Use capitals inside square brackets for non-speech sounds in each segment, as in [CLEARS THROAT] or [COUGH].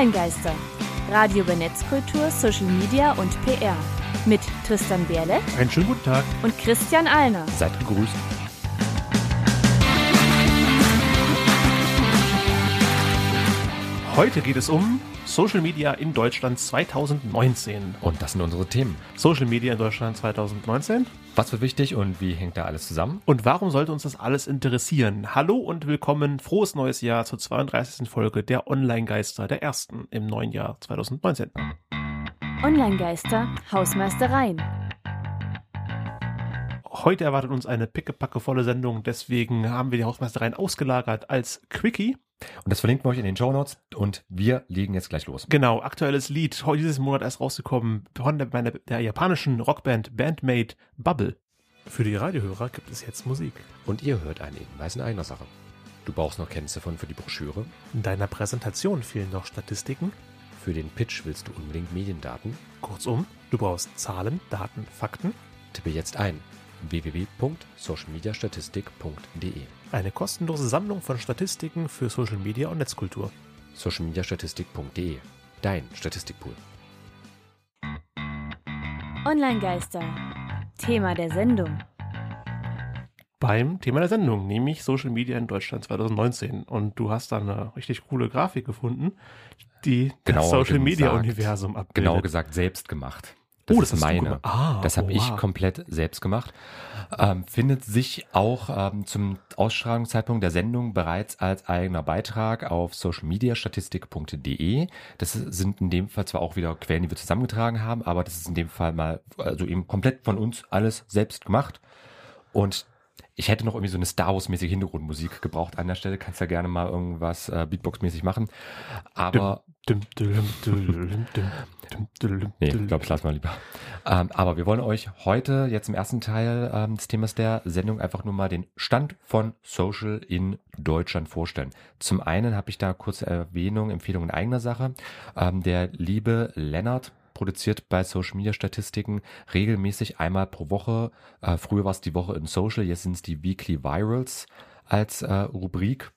Online-Geister. Radio über Netzkultur, Social Media und PR. Mit Tristan Berle Einen schönen guten Tag. und Christian Alner. Seid gegrüßt. Heute geht es um Social Media in Deutschland 2019. Und das sind unsere Themen. Social Media in Deutschland 2019. Was wird wichtig und wie hängt da alles zusammen? Und warum sollte uns das alles interessieren? Hallo und willkommen, frohes neues Jahr zur 32. Folge der Online-Geister, der ersten im neuen Jahr 2019. Online-Geister, Hausmeistereien. Heute erwartet uns eine pickepackevolle Sendung, deswegen haben wir die Hausmeistereien ausgelagert als Quickie. Und das verlinken wir euch in den Show Notes und wir legen jetzt gleich los. Genau, aktuelles Lied, heute dieses Monat erst rausgekommen, von der, der, der japanischen Rockband Bandmate Bubble. Für die Radiohörer gibt es jetzt Musik. Und ihr hört einen Hinweis in eigener Sache. Du brauchst noch Kennziffern für die Broschüre. In deiner Präsentation fehlen noch Statistiken. Für den Pitch willst du unbedingt Mediendaten. Kurzum, du brauchst Zahlen, Daten, Fakten, Tippe jetzt ein www.socialmediastatistik.de eine kostenlose Sammlung von Statistiken für Social Media und Netzkultur. socialmediastatistik.de Dein Statistikpool. Online-Geister. Thema der Sendung. Beim Thema der Sendung, nämlich Social Media in Deutschland 2019. Und du hast da eine richtig coole Grafik gefunden, die Genauer das Social Media Universum abbildet. Genau gesagt, selbst gemacht. Oh, Das das ist meine. Ah, das habe ich komplett selbst gemacht. Ähm, findet sich auch ähm, zum Ausstrahlungszeitpunkt der Sendung bereits als eigener Beitrag auf socialmediastatistik.de. Das sind in dem Fall zwar auch wieder Quellen, die wir zusammengetragen haben, aber das ist in dem Fall mal, also eben komplett von uns alles selbst gemacht. Und ich hätte noch irgendwie so eine Star Wars-mäßige Hintergrundmusik gebraucht an der Stelle. Kannst ja gerne mal irgendwas äh, Beatbox-mäßig machen. Aber Nee, glaube, ich lasse mal lieber. Ähm, aber wir wollen euch heute jetzt im ersten Teil ähm, des Themas der Sendung einfach nur mal den Stand von Social in Deutschland vorstellen. Zum einen habe ich da kurze Erwähnung, Empfehlung in eigener Sache. Ähm, der liebe Lennart produziert bei Social Media Statistiken regelmäßig einmal pro Woche. Äh, früher war es die Woche in Social, jetzt sind es die Weekly Virals als äh, Rubrik.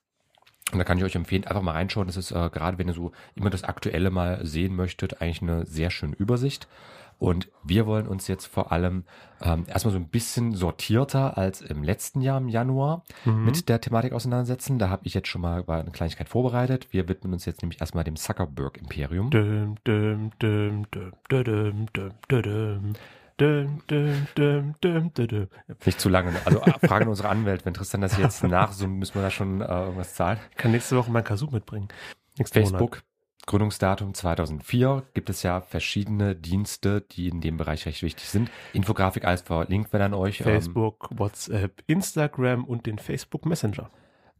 Und da kann ich euch empfehlen, einfach mal reinschauen. Das ist äh, gerade, wenn ihr so immer das Aktuelle mal sehen möchtet, eigentlich eine sehr schöne Übersicht. Und wir wollen uns jetzt vor allem ähm, erstmal so ein bisschen sortierter als im letzten Jahr im Januar Mhm. mit der Thematik auseinandersetzen. Da habe ich jetzt schon mal eine Kleinigkeit vorbereitet. Wir widmen uns jetzt nämlich erstmal dem Zuckerberg-Imperium. Dum, dum, dum, dum, dum. Nicht zu lange. Also äh, fragen unsere Anwälte, wenn Tristan das jetzt [LAUGHS] nachsummt, müssen wir da schon äh, irgendwas zahlen. Ich kann nächste Woche mein Kazoo mitbringen. Nächsten Monat. Facebook, Gründungsdatum 2004, gibt es ja verschiedene Dienste, die in dem Bereich recht wichtig sind. Infografik alles verlinkt wir dann euch. ähm, Facebook, WhatsApp, Instagram und den Facebook Messenger.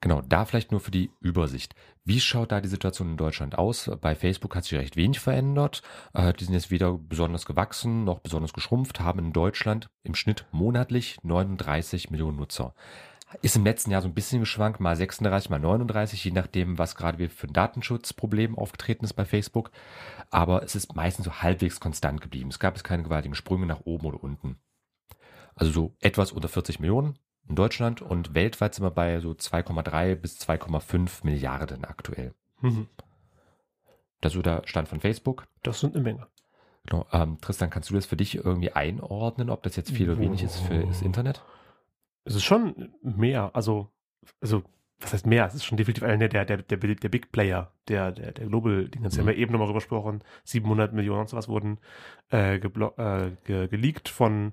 Genau, da vielleicht nur für die Übersicht. Wie schaut da die Situation in Deutschland aus? Bei Facebook hat sich recht wenig verändert. Äh, die sind jetzt weder besonders gewachsen noch besonders geschrumpft, haben in Deutschland im Schnitt monatlich 39 Millionen Nutzer. Ist im letzten Jahr so ein bisschen geschwankt, mal 36, mal 39, je nachdem, was gerade für ein Datenschutzproblem aufgetreten ist bei Facebook. Aber es ist meistens so halbwegs konstant geblieben. Es gab jetzt keine gewaltigen Sprünge nach oben oder unten. Also so etwas unter 40 Millionen in Deutschland und weltweit sind wir bei so 2,3 bis 2,5 Milliarden aktuell. Mhm. Das ist so der Stand von Facebook. Das sind eine Menge. Genau. Ähm, Tristan, kannst du das für dich irgendwie einordnen, ob das jetzt viel oder wenig ist für das Internet? Es ist schon mehr, also, also, was heißt mehr? Es ist schon definitiv einer der, der, der, der Big Player, der, der, der Global, den haben Mhm. wir eben nochmal drüber gesprochen. 700 Millionen und sowas wurden äh, äh, ge geleakt von,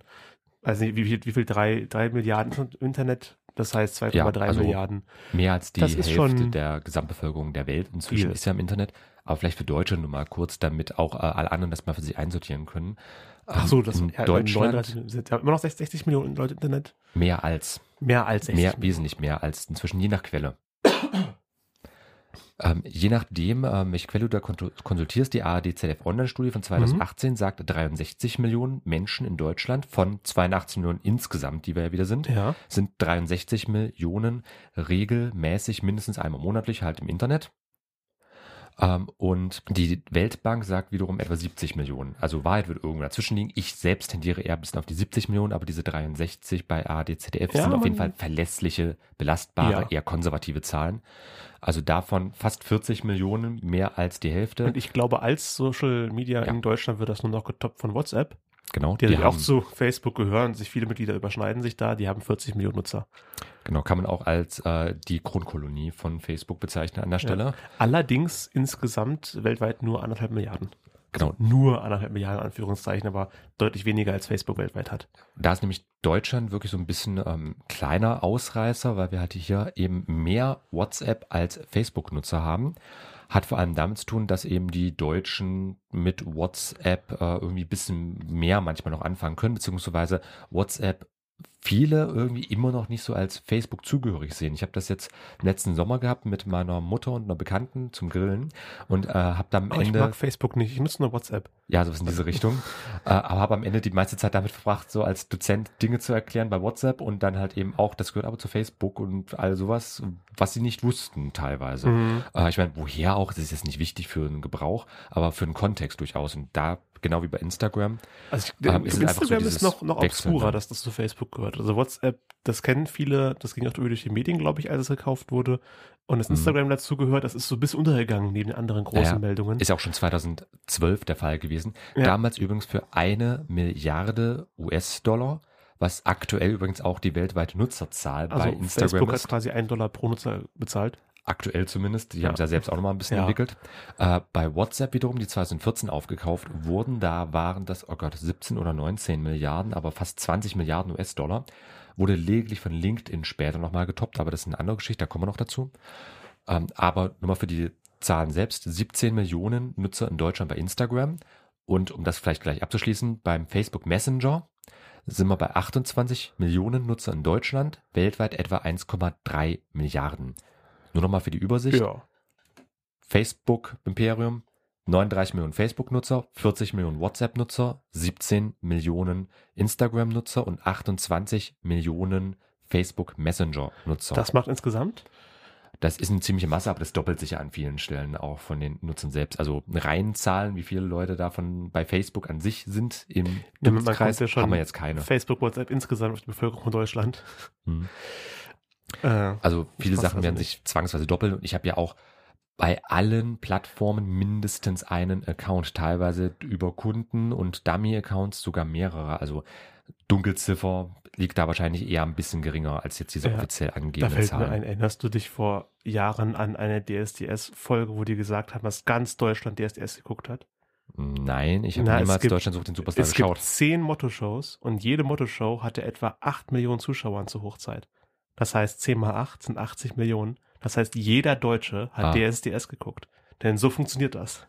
weiß nicht, wie viel, wie viel, drei, drei Milliarden Internet? Das heißt 2,3 Ja, also Milliarden. Mehr als die Hälfte der Gesamtbevölkerung der Welt inzwischen viel. ist ja im Internet. Aber vielleicht für Deutsche nur mal kurz, damit auch äh, alle anderen das mal für sich einsortieren können. Ach so, das in ja, Deutschland 39, sind ja immer noch 60, 60 Millionen Leute im Internet. mehr als. Mehr als 60 Mehr, wesentlich mehr als inzwischen, je nach Quelle. [COUGHS] ähm, je nachdem, ähm, welche Quelle du da konsultierst, die ARD ZDF Online-Studie von 2018 sagt 63 Millionen Menschen in Deutschland von 82 Millionen insgesamt, die wir ja wieder sind, Ja. sind 63 Millionen regelmäßig mindestens einmal monatlich halt im Internet. Ähm, und die Weltbank sagt wiederum etwa 70 Millionen. Also Wahrheit wird irgendwo dazwischen liegen. Ich selbst tendiere eher ein bisschen auf die 70 Millionen, aber diese 63 bei ADZDF Ja, sind auf jeden Fall verlässliche, belastbare, Ja. eher konservative Zahlen. Also davon fast 40 Millionen, mehr als die Hälfte. Und ich glaube, als Social Media Ja. in Deutschland wird das nur noch getoppt von WhatsApp, genau, die, die natürlich auch haben, zu Facebook gehören. Sich viele Mitglieder überschneiden sich da. Die haben 40 Millionen Nutzer. Genau, kann man auch als äh, die Kronkolonie von Facebook bezeichnen an der Stelle. Allerdings insgesamt weltweit nur anderthalb Milliarden. Genau, Nur anderthalb Milliarden, in Anführungszeichen, aber deutlich weniger als Facebook weltweit hat. Da ist nämlich Deutschland wirklich so ein bisschen ähm, kleiner Ausreißer, weil wir halt hier eben mehr WhatsApp als Facebook-Nutzer haben. Hat vor allem damit zu tun, dass eben die Deutschen mit WhatsApp äh, irgendwie ein bisschen mehr manchmal noch anfangen können, beziehungsweise WhatsApp viele irgendwie immer noch nicht so als Facebook zugehörig sehen. Ich habe das jetzt letzten Sommer gehabt mit meiner Mutter und einer Bekannten zum Grillen und äh, habe dann am Aber ich Ende mag Facebook nicht. Ich nutze nur WhatsApp. ja, sowas in diese Richtung. [LAUGHS] äh, aber habe am Ende die meiste Zeit damit verbracht, so als Dozent Dinge zu erklären bei WhatsApp und dann halt eben auch, das gehört aber zu Facebook und all sowas, was sie nicht wussten teilweise. Mhm. Äh, ich meine, woher auch, das ist jetzt nicht wichtig für einen Gebrauch, aber für einen Kontext durchaus. Und da, genau wie bei Instagram, Also ich, Ähm, ist es einfach so Instagram ist noch, noch obskurer, dass das zu Facebook gehört. Also WhatsApp, das kennen viele, das ging auch durch die Medien, glaube ich, als es gekauft wurde. Und das Mhm. Instagram dazu gehört, das ist so bisschen untergegangen neben den anderen großen Ja, Meldungen. ist auch schon 2012 der Fall gewesen. Ja. Damals übrigens für eine Milliarde US-Dollar, was aktuell übrigens auch die weltweite Nutzerzahl also bei Instagram Facebook ist. hat quasi einen Dollar pro Nutzer bezahlt. Aktuell zumindest. Die Ja. haben es ja selbst auch nochmal ein bisschen Ja. entwickelt. Äh, bei WhatsApp wiederum, die 2014 aufgekauft wurden, da waren das, oh Gott, 17 oder 19 Milliarden, aber fast 20 Milliarden US-Dollar. Wurde lediglich von LinkedIn später nochmal getoppt, aber das ist eine andere Geschichte, da kommen wir noch dazu. Ähm, aber nochmal für die Zahlen selbst, 17 Millionen Nutzer in Deutschland bei Instagram. Und um das vielleicht gleich abzuschließen, beim Facebook Messenger sind wir bei 28 Millionen Nutzer in Deutschland, weltweit etwa 1,3 Milliarden. Nur nochmal für die Übersicht. Ja. Facebook Imperium, 39 Millionen Facebook-Nutzer, 40 Millionen WhatsApp-Nutzer, 17 Millionen Instagram-Nutzer und 28 Millionen Facebook Messenger-Nutzer. Das macht insgesamt? Das ist eine ziemliche Masse, aber das doppelt sich ja an vielen Stellen auch von den Nutzern selbst. Also rein Zahlen, wie viele Leute davon bei Facebook an sich sind im Ja, kommt ja schon haben wir jetzt keine. Facebook, WhatsApp insgesamt auf die Bevölkerung von Deutschland. Hm. Äh, Also viele Sachen also werden sich zwangsweise doppeln und ich habe ja auch bei allen Plattformen mindestens einen Account, teilweise über Kunden und Dummy-Accounts sogar mehrere. Also Dunkelziffer liegt da wahrscheinlich eher ein bisschen geringer als jetzt diese Ja, offiziell da angegebenen fällt mir Zahlen. ein, erinnerst du dich vor Jahren an eine DSDS-Folge, wo die gesagt haben, dass ganz Deutschland DSDS geguckt hat? Nein, ich habe es niemals gibt- Deutschland sucht den Superstar Es geschaut. gibt zehn Motto-Shows und jede Motto-Show hatte etwa 8 Millionen Zuschauern zur Hochzeit. Das heißt, 10 mal 8 sind 80 Millionen. Das heißt, jeder Deutsche hat Ah. DSDS geguckt. Denn so funktioniert das.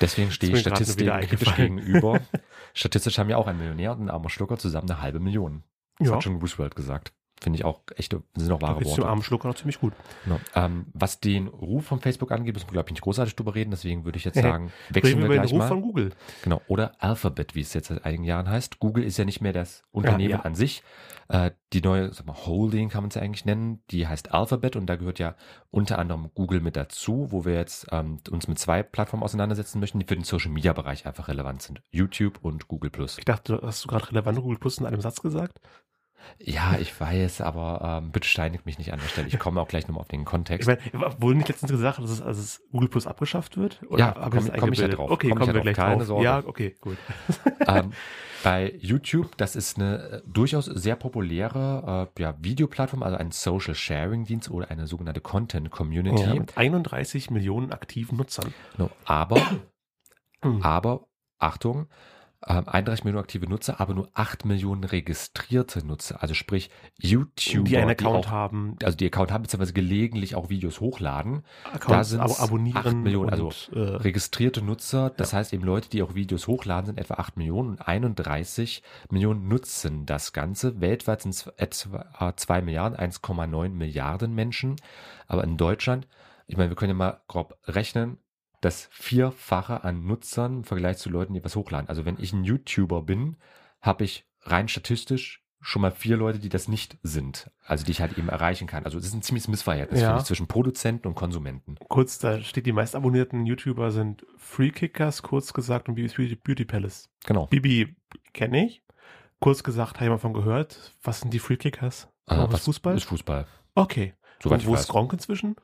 Deswegen stehe ich wieder kritisch [LAUGHS] gegenüber. Statistisch haben ja auch ein Millionär und ein armer Schlucker zusammen eine halbe Million. Das Ja, hat schon Roosevelt gesagt. Finde ich auch echte, sind auch wahre Worte. armen Schlucker noch ziemlich gut. Genau. Ähm, was den Ruf von Facebook angeht, müssen wir, glaube ich, nicht großartig drüber reden. Deswegen würde ich jetzt [LAUGHS] sagen, wechseln wir wir über den gleich Ruf mal. von Google. Genau. Oder Alphabet, wie es jetzt seit einigen Jahren heißt. Google ist ja nicht mehr das Unternehmen ja. an sich. Äh, die neue sag mal, Holding kann man es ja eigentlich nennen. Die heißt Alphabet und da gehört ja unter anderem Google mit dazu, wo wir jetzt ähm, uns mit zwei Plattformen auseinandersetzen möchten, die für den Social Media Bereich einfach relevant sind. YouTube und Google Plus. Ich dachte, hast du gerade relevant Google Plus in einem Satz gesagt? Ja, ich weiß, aber ähm, bitte steinigt mich nicht an der Stelle. Ich komme auch gleich nochmal auf den Ich Kontext. meine, wurde nicht letztens gesagt, dass es, dass es Google Plus abgeschafft wird? Ja, hab komm- ich ja drauf. Okay, Komm ich kommen wir drauf. gleich Keine drauf. Sorge. Ja, okay, gut. [LAUGHS] ähm, bei YouTube, das ist eine äh, durchaus sehr populäre äh, ja, Videoplattform, also ein Social Sharing Dienst oder eine sogenannte Content Community. Ja, mit 31 Millionen aktiven Nutzern. No, aber, [CLEARS THROAT] aber, Achtung, ähm, 31 Millionen aktive Nutzer, aber nur 8 Millionen registrierte Nutzer. Also sprich YouTuber, die einen Account auch, haben, also die Account haben, beziehungsweise gelegentlich auch Videos hochladen. Accounts sind's abo abonnieren 8 Millionen, also und, äh, registrierte Nutzer, das heißt eben Leute, die auch Videos hochladen, sind etwa 8 Millionen und 31 Millionen nutzen das Ganze. Weltweit sind es etwa 2 Milliarden, 1,9 Milliarden Menschen. Aber in Deutschland, ich meine, wir können ja mal grob rechnen, das Vierfache an Nutzern im Vergleich zu Leuten, die was hochladen. Also wenn ich ein YouTuber bin, habe ich rein statistisch schon mal vier Leute, die das nicht sind. Also die ich halt eben erreichen kann. Also es ist ein ziemliches Missverhältnis Ja. ich, zwischen Produzenten und Konsumenten. Kurz, da steht, die meist abonnierten YouTuber sind Free Kickers, kurz gesagt, und Beauty, Beauty Palace. Genau. Bibi kenne ich. Kurz gesagt, habe ich mal von gehört. Was sind die Free Kickers? Äh, was das Fußball? Ist Fußball. Okay. Soweit und wo ist Gronk inzwischen?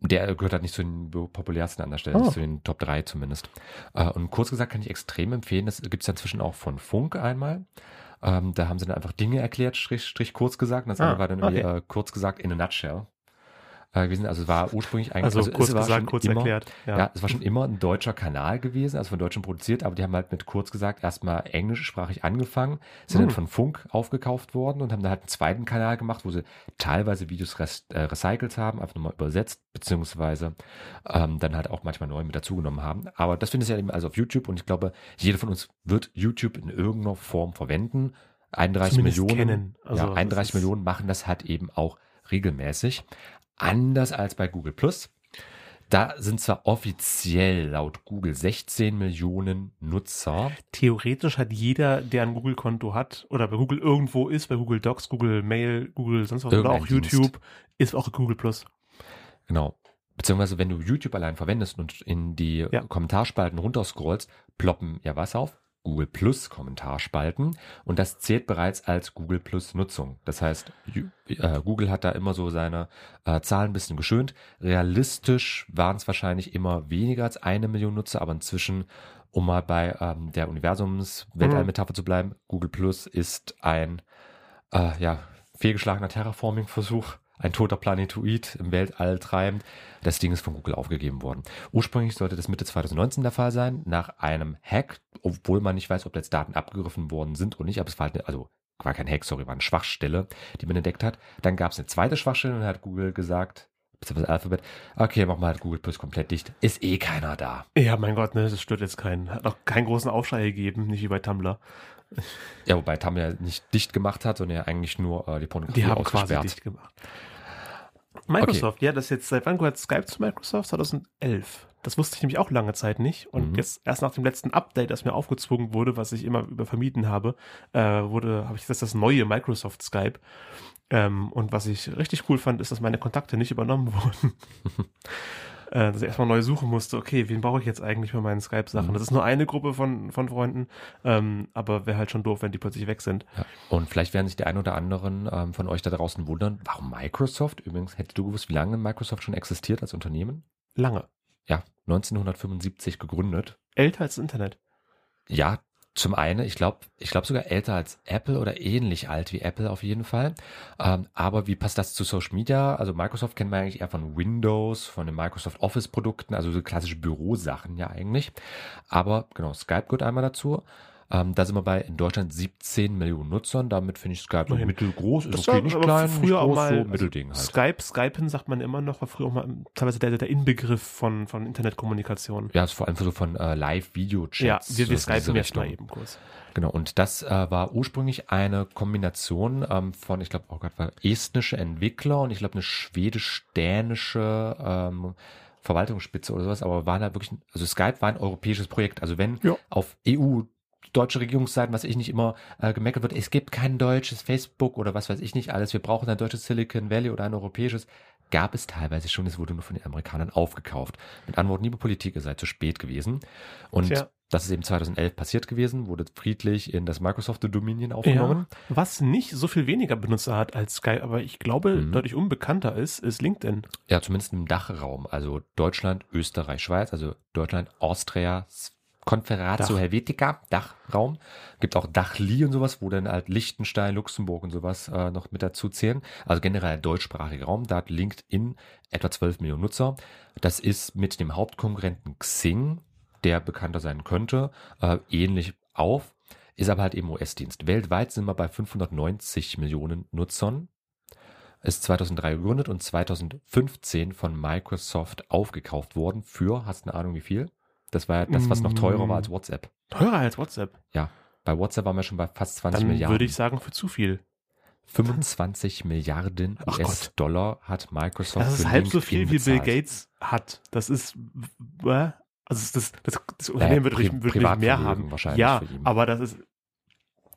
Der gehört halt nicht zu den populärsten an der Stelle, Oh. nicht zu den Top 3 zumindest. Äh, und kurz gesagt kann ich extrem empfehlen, das gibt es inzwischen auch von Funk einmal. Ähm, da haben sie dann einfach Dinge erklärt, Strich, Strich kurz gesagt. Und das Ah, andere war dann okay. äh, kurz gesagt in a nutshell. Äh, gewesen. Also es war ursprünglich eigentlich, Also, es kurz gesagt, kurz immer, erklärt. Ja. es war schon immer ein deutscher Kanal gewesen, also von Deutschen produziert, aber die haben halt mit kurz gesagt erstmal englischsprachig angefangen, sind Hm. dann von Funk aufgekauft worden und haben dann halt einen zweiten Kanal gemacht, wo sie teilweise Videos res äh, recycelt haben, einfach nochmal übersetzt, beziehungsweise ähm, dann halt auch manchmal neu mit dazugenommen haben. Aber das findest du ja eben also auf YouTube und ich glaube, jeder von uns wird YouTube in irgendeiner Form verwenden. 31 Zumindest Millionen. Also, ja, das 31 ist- Millionen machen das halt eben auch regelmäßig. Anders als bei Google Plus. Da sind zwar offiziell laut Google 16 Millionen Nutzer. Theoretisch hat jeder, der ein Google-Konto hat oder bei Google irgendwo ist, bei Google Docs, Google Mail, Google sonst was oder auch YouTube, ist auch Google Plus. Genau. Beziehungsweise wenn du YouTube allein verwendest und in die Ja. Kommentarspalten runterscrollst, ploppen ja was auf? Google Plus Kommentarspalten und das zählt bereits als Google Plus Nutzung. Das heißt, äh, Google hat da immer so seine äh, Zahlen ein bisschen geschönt. Realistisch waren es wahrscheinlich immer weniger als eine Million Nutzer, aber inzwischen, um mal bei ähm, der Universums-Weltall-Metapher zu bleiben, Google Plus ist ein äh, ja, fehlgeschlagener Terraforming-Versuch, ein toter Planetoid im Weltall treibend. Das Ding ist von Google aufgegeben worden. Ursprünglich sollte das Mitte 2019 der Fall sein, nach einem Hack, obwohl man nicht weiß, ob jetzt Daten abgegriffen worden sind oder nicht, aber es war halt eine, also war kein Hack, sorry, war eine Schwachstelle, die man entdeckt hat. Dann gab es eine zweite Schwachstelle und dann hat Google gesagt, beziehungsweise Alphabet, okay, machen wir halt Google Plus komplett dicht. Ist eh keiner da. Ja, mein Gott, ne, das stört jetzt keinen. Hat noch keinen großen Aufschrei gegeben, nicht wie bei Tumblr. Ja, wobei ja nicht dicht gemacht hat, sondern ja eigentlich nur äh, die Pornografie Die haben quasi dicht gemacht. Microsoft, ja, das jetzt, seit wann gehört Skype zu Microsoft? 2011. Das wusste ich nämlich auch lange Zeit nicht. Und Mhm. jetzt erst nach dem letzten Update, das mir aufgezwungen wurde, was ich immer über vermieden habe, äh, wurde, habe ich jetzt das neue Microsoft Skype. Ähm, und was ich richtig cool fand, ist, dass meine Kontakte nicht übernommen [LAUGHS] wurden. äh, dass ich erstmal neu suchen musste, okay, wen brauche ich jetzt eigentlich für meine Skype-Sachen? Mhm. Das ist nur eine Gruppe von, von Freunden, ähm, aber wäre halt schon doof, wenn die plötzlich weg sind. Ja. Und vielleicht werden sich die ein oder anderen ähm, von euch da draußen wundern, warum Microsoft? Übrigens, hättest du gewusst, wie lange Microsoft schon existiert als Unternehmen? Lange. Ja, 1975 gegründet. Älter als das Internet. Ja, zum einen, ich glaube, ich glaube sogar älter als Apple oder ähnlich alt wie Apple auf jeden Fall. Ähm, aber wie passt das zu Social Media? Also Microsoft kennt man eigentlich eher von Windows, von den Microsoft Office Produkten, also so klassische Bürosachen ja eigentlich. Aber genau, Skype gehört einmal dazu. Ähm, da sind wir bei in Deutschland 17 Millionen Nutzern. Damit finde ich Skype Immerhin. mittelgroß, ist Das okay, war nicht klein, früher nicht auch groß, mal, so also Mittelding halt. Skype, Skypen sagt man immer noch, war früher auch mal teilweise der, der Inbegriff von, von Internetkommunikation. Ja, ist vor allem so von äh, Live-Video-Chats. Ja, wir, wir skypen jetzt mal eben kurz. Genau, und das äh, war ursprünglich eine Kombination ähm, von, ich glaube, oh Gott, war estnische Entwickler und ich glaube eine schwedisch-dänische ähm, Verwaltungsspitze oder sowas, aber waren halt wirklich, also Skype war ein europäisches Projekt. Also wenn Ja. auf EU deutsche Regierungsseiten, was ich nicht immer äh, gemeckert wird, es gibt kein deutsches Facebook oder was weiß ich nicht alles, wir brauchen ein deutsches Silicon Valley oder ein europäisches, gab es teilweise schon, es wurde nur von den Amerikanern aufgekauft. Mit Antworten, liebe Politik, ihr seid zu spät gewesen. Und Tja. das ist eben 2011 passiert gewesen, wurde friedlich in das Microsoft Dominion aufgenommen. Ja, was nicht so viel weniger Benutzer hat als Skype, aber ich glaube, Mhm. deutlich unbekannter ist, ist LinkedIn. Ja, zumindest im Dachraum, also Deutschland, Österreich, Schweiz, also Deutschland, Austria, Confederatio Dach. Helvetica, Dachraum. Gibt auch Dachli und sowas, wo dann halt Liechtenstein, Luxemburg und sowas äh, noch mit dazu zählen. Also generell ein deutschsprachiger Raum. Da hat LinkedIn etwa 12 Millionen Nutzer. Das ist mit dem Hauptkonkurrenten Xing, der bekannter sein könnte, äh, ähnlich auf. Ist aber halt eben US-Dienst. Weltweit sind wir bei 590 Millionen Nutzern ist 2003 gegründet und 2015 von Microsoft aufgekauft worden für, hast du eine Ahnung wie viel? Das war ja das, was noch teurer war als WhatsApp. Teurer als WhatsApp. Bei WhatsApp waren wir schon bei fast 20 Dann Milliarden. würde ich sagen, für zu viel. 25 Milliarden US-Dollar hat Microsoft Das ist halb so viel, wie Bill. Gates hat. Das ist, äh, also das, das, das Unternehmen wird, Pri- wird, mehr haben. wahrscheinlich Ja, aber das ist,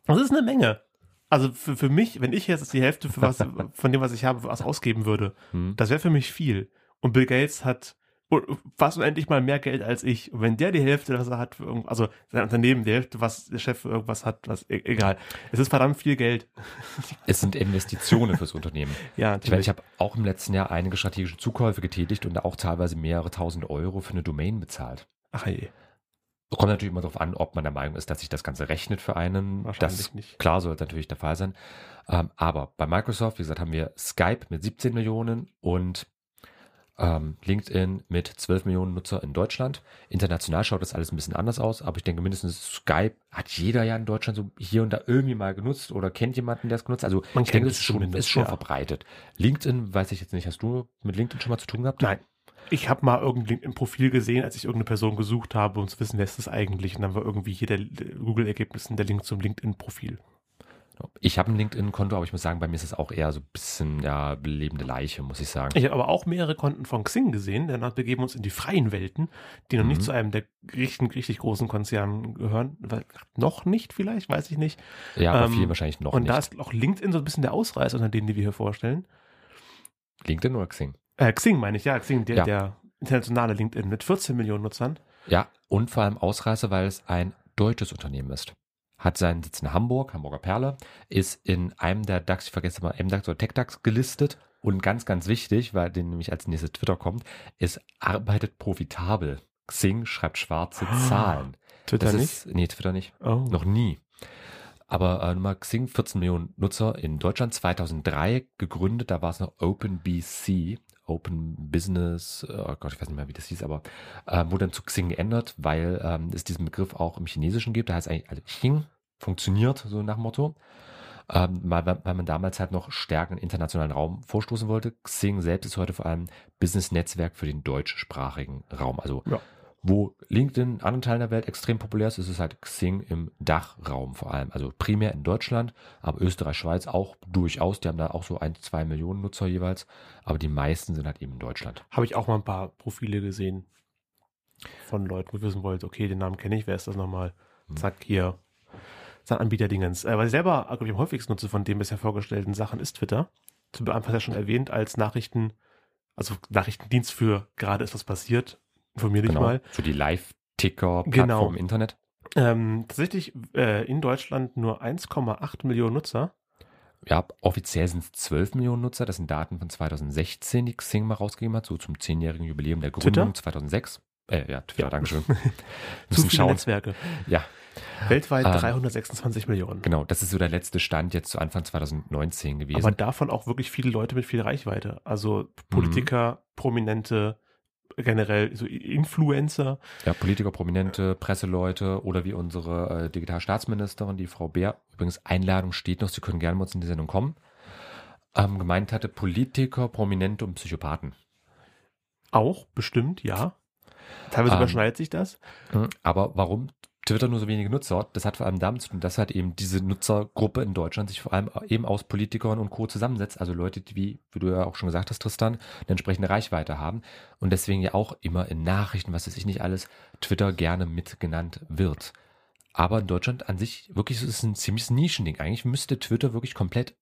das ist eine Menge. Also für, für mich, wenn ich jetzt die Hälfte was, [LAUGHS] von dem, was ich habe, was ausgeben würde, Hm. das wäre für mich viel. Und Bill Gates hat fast unendlich mal mehr Geld als ich. Und wenn der die Hälfte, was er hat, für irgend, also sein Unternehmen, die Hälfte, was der Chef für irgendwas hat, was, e- egal. Es ist verdammt viel Geld. [LAUGHS] Es sind Investitionen fürs Unternehmen. [LAUGHS] Ja, Ich meine, ich habe auch im letzten Jahr einige strategische Zukäufe getätigt und auch teilweise mehrere tausend Euro für eine Domain bezahlt. Ach je, Kommt natürlich immer darauf an, ob man der Meinung ist, dass sich das Ganze rechnet für einen. wahrscheinlich Das nicht. Klar sollte natürlich der Fall sein. Ähm, aber bei Microsoft, wie gesagt, haben wir Skype mit 17 Millionen und ähm, LinkedIn mit 12 Millionen Nutzer in Deutschland. International schaut das alles ein bisschen anders aus, aber ich denke mindestens Skype hat jeder ja in Deutschland so hier und da irgendwie mal genutzt oder kennt jemanden, der es genutzt. Also Man ich denke, es ist schon, ist schon ja. verbreitet. LinkedIn, weiß ich jetzt nicht, hast du mit LinkedIn schon mal zu tun gehabt? Nein. Ich habe mal irgendein im Profil gesehen, als ich irgendeine Person gesucht habe, um zu wissen, wer ist das eigentlich. Und dann war irgendwie hier der Google-Ergebnissen der Link zum LinkedIn-Profil. Ich habe ein LinkedIn-Konto, aber ich muss sagen, bei mir ist es auch eher so ein bisschen ja, lebende Leiche, muss ich sagen. Ich habe aber auch mehrere Konten von Xing gesehen. Danach begeben uns in die freien Welten, die noch Mhm. nicht zu einem der richtig, richtig großen Konzernen gehören. Noch nicht vielleicht, weiß ich nicht. Ja, aber Ähm, vielen wahrscheinlich noch Und nicht. da ist auch LinkedIn so ein bisschen der Ausreißer unter denen, die wir hier vorstellen. LinkedIn oder Xing? Äh, Xing meine ich, ja, Xing, der, Ja. der internationale LinkedIn mit 14 Millionen Nutzern. Ja, und vor allem Ausreißer, weil es ein deutsches Unternehmen ist. Hat seinen Sitz in Hamburg, Hamburger Perle, ist in einem der DAX, ich vergesse mal, MDAX oder TechDAX gelistet. Und ganz, ganz wichtig, weil den nämlich als nächstes Twitter kommt, es arbeitet profitabel. Xing schreibt schwarze Ah, Zahlen. Twitter das nicht? ist, nee, Twitter nicht. Oh. Noch nie. Aber äh, mal Xing, 14 Millionen Nutzer in Deutschland, 2003 gegründet, da war es noch OpenBC, Open Business, äh, oh Gott, ich weiß nicht mehr, wie das hieß, aber äh, wurde dann zu Xing geändert, weil ähm, es diesen Begriff auch im Chinesischen gibt, da heißt eigentlich, also Xing funktioniert, so nach Motto. Ähm, weil, weil man damals halt noch stärker in internationalen Raum vorstoßen wollte. Xing selbst ist heute vor allem Business-Netzwerk für den deutschsprachigen Raum. Also Ja. Wo LinkedIn in anderen Teilen der Welt extrem populär ist, ist es halt Xing im Dachraum vor allem. Also primär in Deutschland, aber Österreich, Schweiz auch durchaus. Die haben da auch so ein, zwei Millionen Nutzer jeweils. Aber die meisten sind halt eben in Deutschland. Habe ich auch mal ein paar Profile gesehen von Leuten, wo ich wissen wollte, okay, den Namen kenne ich, wer ist das nochmal? Hm. Zack, hier. Sein Anbieter-Dingens. Äh, was ich selber, glaube ich, am häufigsten nutze von den bisher vorgestellten Sachen ist Twitter. Zu Anfang ja schon erwähnt, als Nachrichten, also Nachrichtendienst für gerade ist was passiert. Informier dich Genau. mal. So die Live-Ticker-Plattform Genau. im Internet. Ähm, tatsächlich äh, in Deutschland nur 1,8 Millionen Nutzer. Ja, offiziell sind es 12 Millionen Nutzer. Das sind Daten von 2016, die Xing mal rausgegeben hat, so zum zehnjährigen Jubiläum der Gründung Twitter? 2006. Äh, ja, Twitter, Ja. Dankeschön. [LAUGHS] Zu viele schauen. Netzwerke. Ja, Weltweit Ähm, 326 Millionen. genau. Das ist so der letzte Stand jetzt zu Anfang 2019 gewesen. Aber davon auch wirklich viele Leute mit viel Reichweite. Also Politiker, Prominente, generell so Influencer. Ja, Politiker, Prominente, Presseleute oder wie unsere äh, Digitalstaatsministerin, die Frau Bär, übrigens Einladung steht noch, Sie können gerne bei uns in die Sendung kommen, ähm, gemeint hatte, Politiker, Prominente und Psychopathen. Auch, bestimmt, ja. Teilweise Ähm, überschneidet sich das. Aber warum Twitter nur so wenige Nutzer hat, das hat vor allem damit zu tun, dass halt eben diese Nutzergruppe in Deutschland sich vor allem eben aus Politikern und Co. zusammensetzt. Also Leute, die, wie, wie du ja auch schon gesagt hast, Tristan, eine entsprechende Reichweite haben und deswegen ja auch immer in Nachrichten, was weiß ich nicht alles, Twitter gerne mitgenannt wird. Aber in Deutschland an sich wirklich ist es ein ziemliches Nischending. Eigentlich müsste Twitter wirklich komplett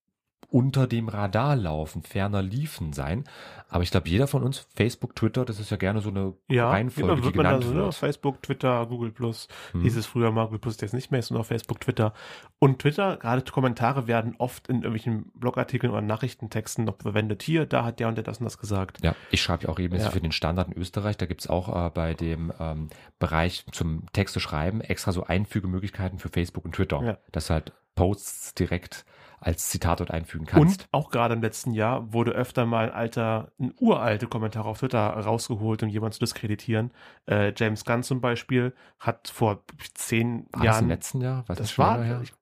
unter dem Radar laufen, ferner liefen sein. Aber ich glaube, jeder von uns, Facebook, Twitter, das ist ja gerne so eine Ja, Reihenfolge, immer die wird man da genannt so, ne, wird. Facebook, Twitter, Google Plus, Hm. hieß es früher mal, Google Plus ist jetzt nicht mehr, ist nur noch Facebook, Twitter. Und Twitter, gerade Kommentare werden oft in irgendwelchen Blogartikeln oder Nachrichtentexten noch verwendet. Hier, da hat der und der das und das gesagt. Ja, ich schreibe ja auch regelmäßig Ja. für den Standard in Österreich. Da gibt's auch äh, bei dem ähm, Bereich zum Texte schreiben extra so Einfügemöglichkeiten für Facebook und Twitter, Ja. dass du halt Posts direkt als Zitat dort einfügen kannst. Und auch gerade im letzten Jahr wurde öfter mal ein alter, ein uralte Kommentar auf Twitter rausgeholt, um jemanden zu diskreditieren. Äh, James Gunn zum Beispiel hat vor zehn War das im Jahren, letzten Jahr? Was das war ich,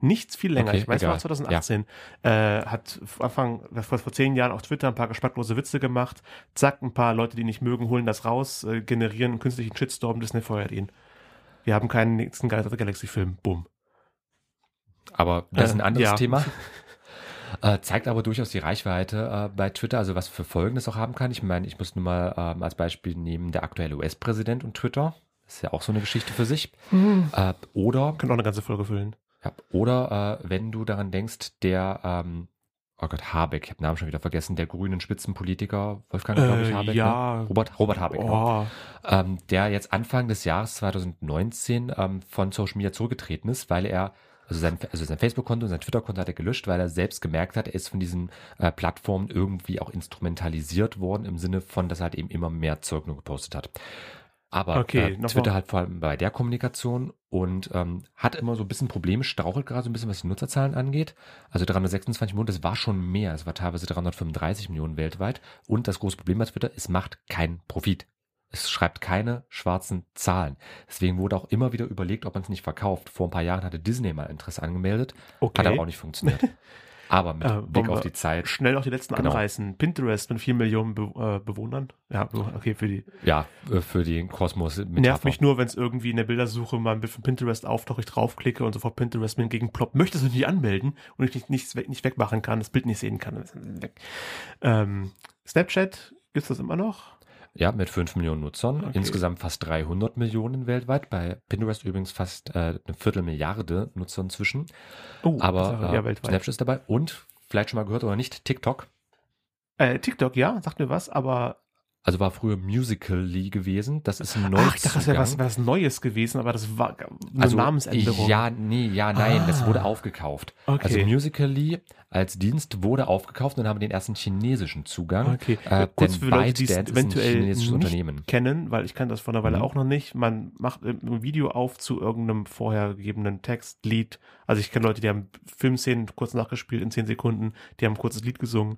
nichts viel länger, Okay, ich weiß, es war egal. 2018, äh, hat Anfang, vor, vor zehn Jahren auf Twitter ein paar geschmacklose Witze gemacht. Zack, ein paar Leute, die nicht mögen, holen das raus, äh, generieren einen künstlichen Shitstorm, Disney feuert ihn. Wir haben keinen nächsten Guardians of the Galaxy Film. Bumm. Aber das ist ein Äh, anderes ja. Thema. [LAUGHS] Äh, zeigt aber durchaus die Reichweite äh, bei Twitter, also was für Folgen es auch haben kann. Ich meine, ich muss nur mal ähm, als Beispiel nehmen, der aktuelle US-Präsident und Twitter. Das ist ja auch so eine Geschichte für sich. Äh, oder Können auch eine ganze Folge füllen. Ja, oder äh, wenn du daran denkst, der, ähm, oh Gott, Habeck, ich habe den Namen schon wieder vergessen, der grünen Spitzenpolitiker, Wolfgang, glaube ich, Äh, Habeck, ja. ne? Robert, Robert Habeck, genau. Oh, ähm, der jetzt Anfang des Jahres 2019 ähm, von Social Media zurückgetreten ist, weil er, also sein, also sein Facebook-Konto und sein Twitter-Konto hat er gelöscht, weil er selbst gemerkt hat, er ist von diesen äh, Plattformen irgendwie auch instrumentalisiert worden, im Sinne von, dass er halt eben immer mehr Zeug nur gepostet hat. Aber Okay, äh, Twitter mal- halt vor allem bei der Kommunikation und ähm, hat immer so ein bisschen Probleme, strauchelt gerade so ein bisschen, was die Nutzerzahlen angeht. Also 326 Millionen, das war schon mehr. Es war teilweise 335 Millionen weltweit. Und das große Problem bei Twitter, es macht keinen Profit. Es schreibt keine schwarzen Zahlen. Deswegen wurde auch immer wieder überlegt, ob man es nicht verkauft. Vor ein paar Jahren hatte Disney mal Interesse angemeldet, okay. hat aber auch nicht funktioniert. [LAUGHS] Aber mit Äh, Blick auf die Zeit, Schnell noch die letzten Genau. anreißen. Pinterest mit vier Millionen Be äh, Bewohnern. Ja, okay, für die. ja, äh, für den Kosmos Nervt mich nur, wenn es irgendwie in der Bildersuche mal ein bisschen Pinterest auftaucht, ich draufklicke und sofort Pinterest mir entgegenploppt. Möchtest du nicht anmelden und ich nicht, nichts weg, nicht wegmachen kann, das Bild nicht sehen kann. Ähm, Snapchat, gibt's das immer noch? Ja, mit 5 Millionen Nutzern. Okay. Insgesamt fast 300 Millionen weltweit. Bei Pinterest übrigens fast äh, eine Viertelmilliarde Nutzer inzwischen. Oh, Aber äh, ja weltweit. Snapchat ist dabei. Und, vielleicht schon mal gehört oder nicht, TikTok. Äh, TikTok, ja, sagt mir was, aber Also war früher Musical.ly gewesen. Das ist ein neues ach, ich dachte, das wäre was, was Neues gewesen, aber das war eine also, Namensänderung. Ja, nee, ja, nein, das Ah. wurde aufgekauft. Okay. Also Musical.ly als Dienst wurde aufgekauft und dann haben wir den ersten chinesischen Zugang. Okay, Äh, kurz für Leute, die es eventuell nicht Unternehmen. kennen, weil ich kann das vor einer Weile Mhm. auch noch nicht. Man macht ein Video auf zu irgendeinem vorher gegebenen Text, Lied. Also ich kenne Leute, die haben Filmszenen kurz nachgespielt in zehn Sekunden, die haben ein kurzes Lied gesungen,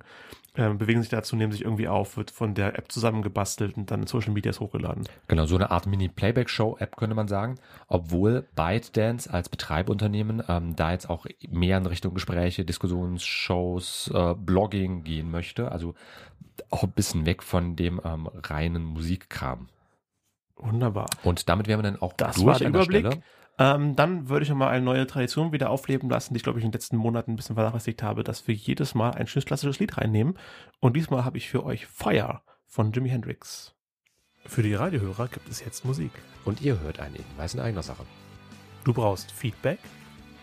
ähm, bewegen sich dazu, nehmen sich irgendwie auf, wird von der App zusammengebastelt und dann in Social Medias hochgeladen. Genau, so eine Art Mini-Playback-Show-App könnte man sagen. Obwohl ByteDance als Betreiberunternehmen ähm, da jetzt auch mehr in Richtung Gespräche, Diskussionsshows, äh, Blogging gehen möchte. Also auch ein bisschen weg von dem ähm, reinen Musikkram. Wunderbar. Und damit wären wir dann auch Das durch war der an der Überblick. Stelle. Ähm, dann würde ich nochmal eine neue Tradition wieder aufleben lassen, die ich glaube ich in den letzten Monaten ein bisschen vernachlässigt habe, dass wir jedes Mal ein schönes klassisches Lied reinnehmen. Und diesmal habe ich für euch Fire von Jimi Hendrix. Für die Radiohörer gibt es jetzt Musik. Und ihr hört einen Hinweis in eigener Sache. Du brauchst Feedback,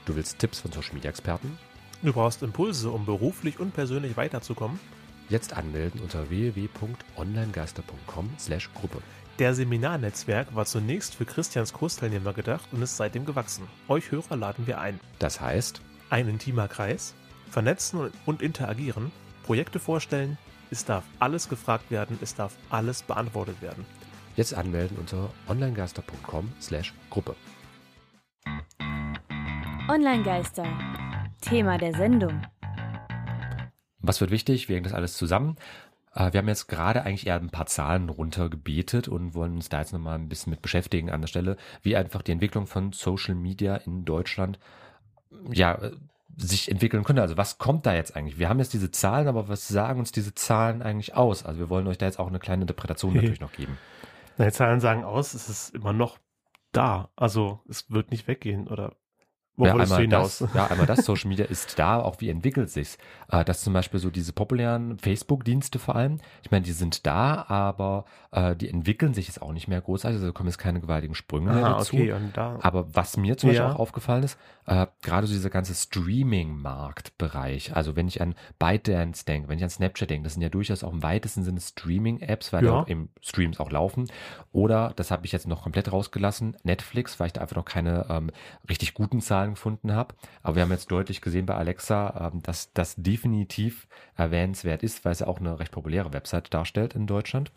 Du willst Tipps von Social-Media-Experten? du brauchst Impulse, um beruflich und persönlich weiterzukommen. Jetzt anmelden unter www.onlinegeister.com slash Gruppe. Der Seminarnetzwerk war zunächst für Christians Kursteilnehmer gedacht und ist seitdem gewachsen. Euch Hörer laden wir ein. Das heißt, Ein intimer Kreis, vernetzen und interagieren, Projekte vorstellen, es darf alles gefragt werden, es darf alles beantwortet werden. jetzt anmelden unter onlinegeister.com slash Gruppe. Online-Geister. Thema der Sendung. Was wird wichtig? Wir hängen das alles zusammen. Äh, Wir haben jetzt gerade eigentlich eher ein paar Zahlen runtergebetet und wollen uns da jetzt nochmal ein bisschen mit beschäftigen an der Stelle, wie einfach die Entwicklung von Social Media in Deutschland ja äh, sich entwickeln könnte. Also was kommt da jetzt eigentlich? Wir haben jetzt diese Zahlen, aber was sagen uns diese Zahlen eigentlich aus? Also wir wollen euch da jetzt auch eine kleine Interpretation [LAUGHS] natürlich noch geben. Na, die Zahlen sagen aus, es ist immer noch da. Also es wird nicht weggehen oder wo Ja, einmal das, ja, einmal das Social Media ist da, auch wie entwickelt sich's? Äh, dass zum Beispiel so diese populären Facebook-Dienste vor allem, ich meine, die sind da, aber äh, die entwickeln sich jetzt auch nicht mehr großartig, also da kommen jetzt keine gewaltigen Sprünge Aha, dazu. okay, da. Aber was mir zum Beispiel Ja. auch aufgefallen ist, äh, gerade so dieser ganze Streaming-Marktbereich, also wenn ich an ByteDance denke, wenn ich an Snapchat denke, das sind ja durchaus auch im weitesten Sinne Streaming-Apps, weil Ja. dort eben Streams auch laufen. Oder, das habe ich jetzt noch komplett rausgelassen, Netflix, weil ich da einfach noch keine ähm, richtig guten Zahlen gefunden habe. Aber wir haben jetzt deutlich gesehen bei Alexa, ähm, dass das definitiv erwähnenswert ist, weil es ja auch eine recht populäre Website darstellt in Deutschland.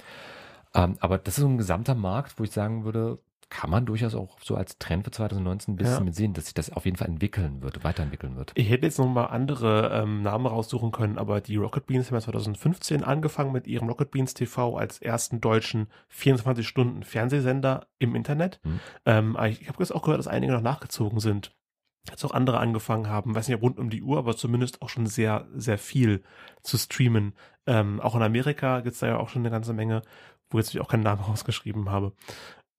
Ähm, aber das ist so ein gesamter Markt, wo ich sagen würde, kann man durchaus auch so als Trend für 2019 ein bisschen Ja. mit sehen, dass sich das auf jeden Fall entwickeln wird, weiterentwickeln wird. Ich hätte jetzt noch mal andere ähm, Namen raussuchen können, aber die Rocket Beans haben ja 2015 angefangen mit ihrem Rocket Beans TV als ersten deutschen 24-Stunden-Fernsehsender im Internet. Mhm. Ähm, ich habe jetzt auch gehört, dass einige noch nachgezogen sind. Jetzt auch andere angefangen haben, weiß nicht rund um die Uhr, aber zumindest auch schon sehr, sehr viel zu streamen. Ähm, auch in Amerika gibt es da ja auch schon eine ganze Menge, wo jetzt ich auch keinen Namen [LAUGHS] rausgeschrieben habe,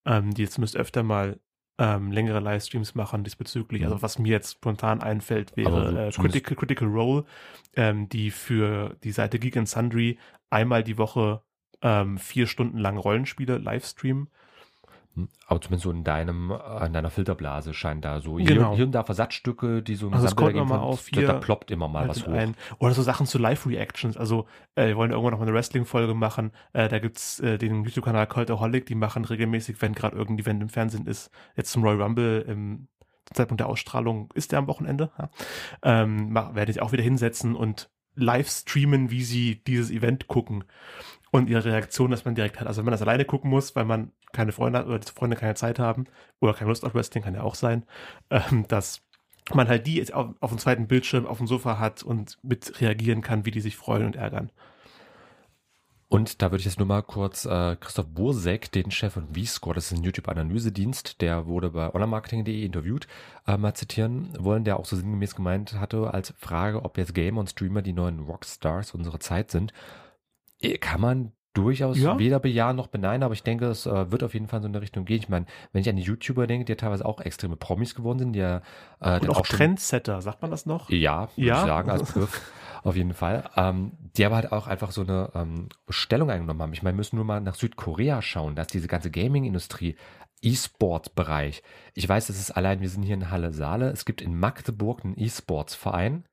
ähm, die jetzt zumindest öfter mal ähm, längere Livestreams machen diesbezüglich. Mhm. Also was mir jetzt spontan einfällt, wäre äh, Critical, Critical Role, ähm, die für die Seite Geek and Sundry einmal die Woche ähm, vier Stunden lang Rollenspiele livestreamen. Hm, Aber zumindest so in deinem, äh, in deiner Filterblase scheint da so Genau. hier, hier und da Versatzstücke, die so im Also es kommt immer mal auf, da, da hier ploppt immer mal halt was hoch. ein. Oder so Sachen zu Live-Reactions. Also äh, wir wollen irgendwann noch mal eine Wrestling-Folge machen. Äh, da gibt's äh, den YouTube-Kanal Cultaholic, die machen regelmäßig, wenn gerade irgendein Event im Fernsehen ist, jetzt zum Royal Rumble im zum Zeitpunkt der Ausstrahlung ist der am Wochenende, ja, ähm, mach- werde ich auch wieder hinsetzen und live streamen, wie sie dieses Event gucken und ihre Reaktion, dass man direkt hat. Also wenn man das alleine gucken muss, weil man keine Freunde hat oder die Freunde keine Zeit haben oder keine Lust auf Wrestling, kann ja auch sein, ähm, dass man halt die jetzt auf, auf dem zweiten Bildschirm auf dem Sofa hat und mit reagieren kann, wie die sich freuen und ärgern. Und da würde ich jetzt nur mal kurz äh, Christoph Bursek, den Chef von V-Score, das ist ein YouTube-Analysedienst, der wurde bei onlinemarketing.de interviewt, äh, mal zitieren wollen, der auch so sinngemäß gemeint hatte, als Frage, ob jetzt Gamer und Streamer die neuen Rockstars unserer Zeit sind. Äh, Kann man durchaus Ja. weder bejahen noch beneiden, aber ich denke, es äh, wird auf jeden Fall so in eine Richtung gehen. Ich meine, wenn ich an die YouTuber denke, die ja teilweise auch extreme Promis geworden sind, die ja äh, Und auch schon- Trendsetter, sagt man das noch? ja, würde Ja. ich sagen, als Begriff. [LAUGHS] Auf jeden Fall. Ähm, die aber halt auch einfach so eine ähm, Stellung eingenommen haben. Ich meine, wir müssen nur mal nach Südkorea schauen, dass diese ganze Gaming-Industrie, E-Sport-Bereich. Ich weiß, es ist allein, wir sind hier in Halle Saale. Es gibt in Magdeburg einen E-Sports-Verein.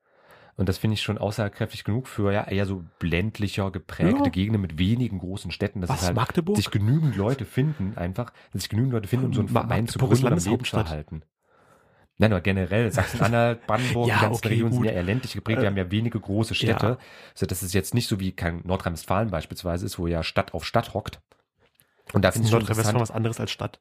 Und das finde ich schon aussagekräftig genug für ja eher so ländlicher geprägte Ja. Gegenden mit wenigen großen Städten. dass Was, es halt Magdeburg? sich genügend Leute finden, einfach, dass sich genügend Leute finden, um so einen Verein zu Magdeburg ist gründen und Leben zu erhalten. Nein, aber generell, Sachsen-Anhalt, [LAUGHS] Brandenburg, Ja, die ganzen okay, Regionen sind ja eher ländlich geprägt, wir Äh, haben ja wenige große Städte. ja. So, dass es jetzt nicht so wie kein Nordrhein-Westfalen beispielsweise ist, wo ja Stadt auf Stadt hockt. Und da Das finde ist ich Nordrhein-Westfalen was anderes als Stadt.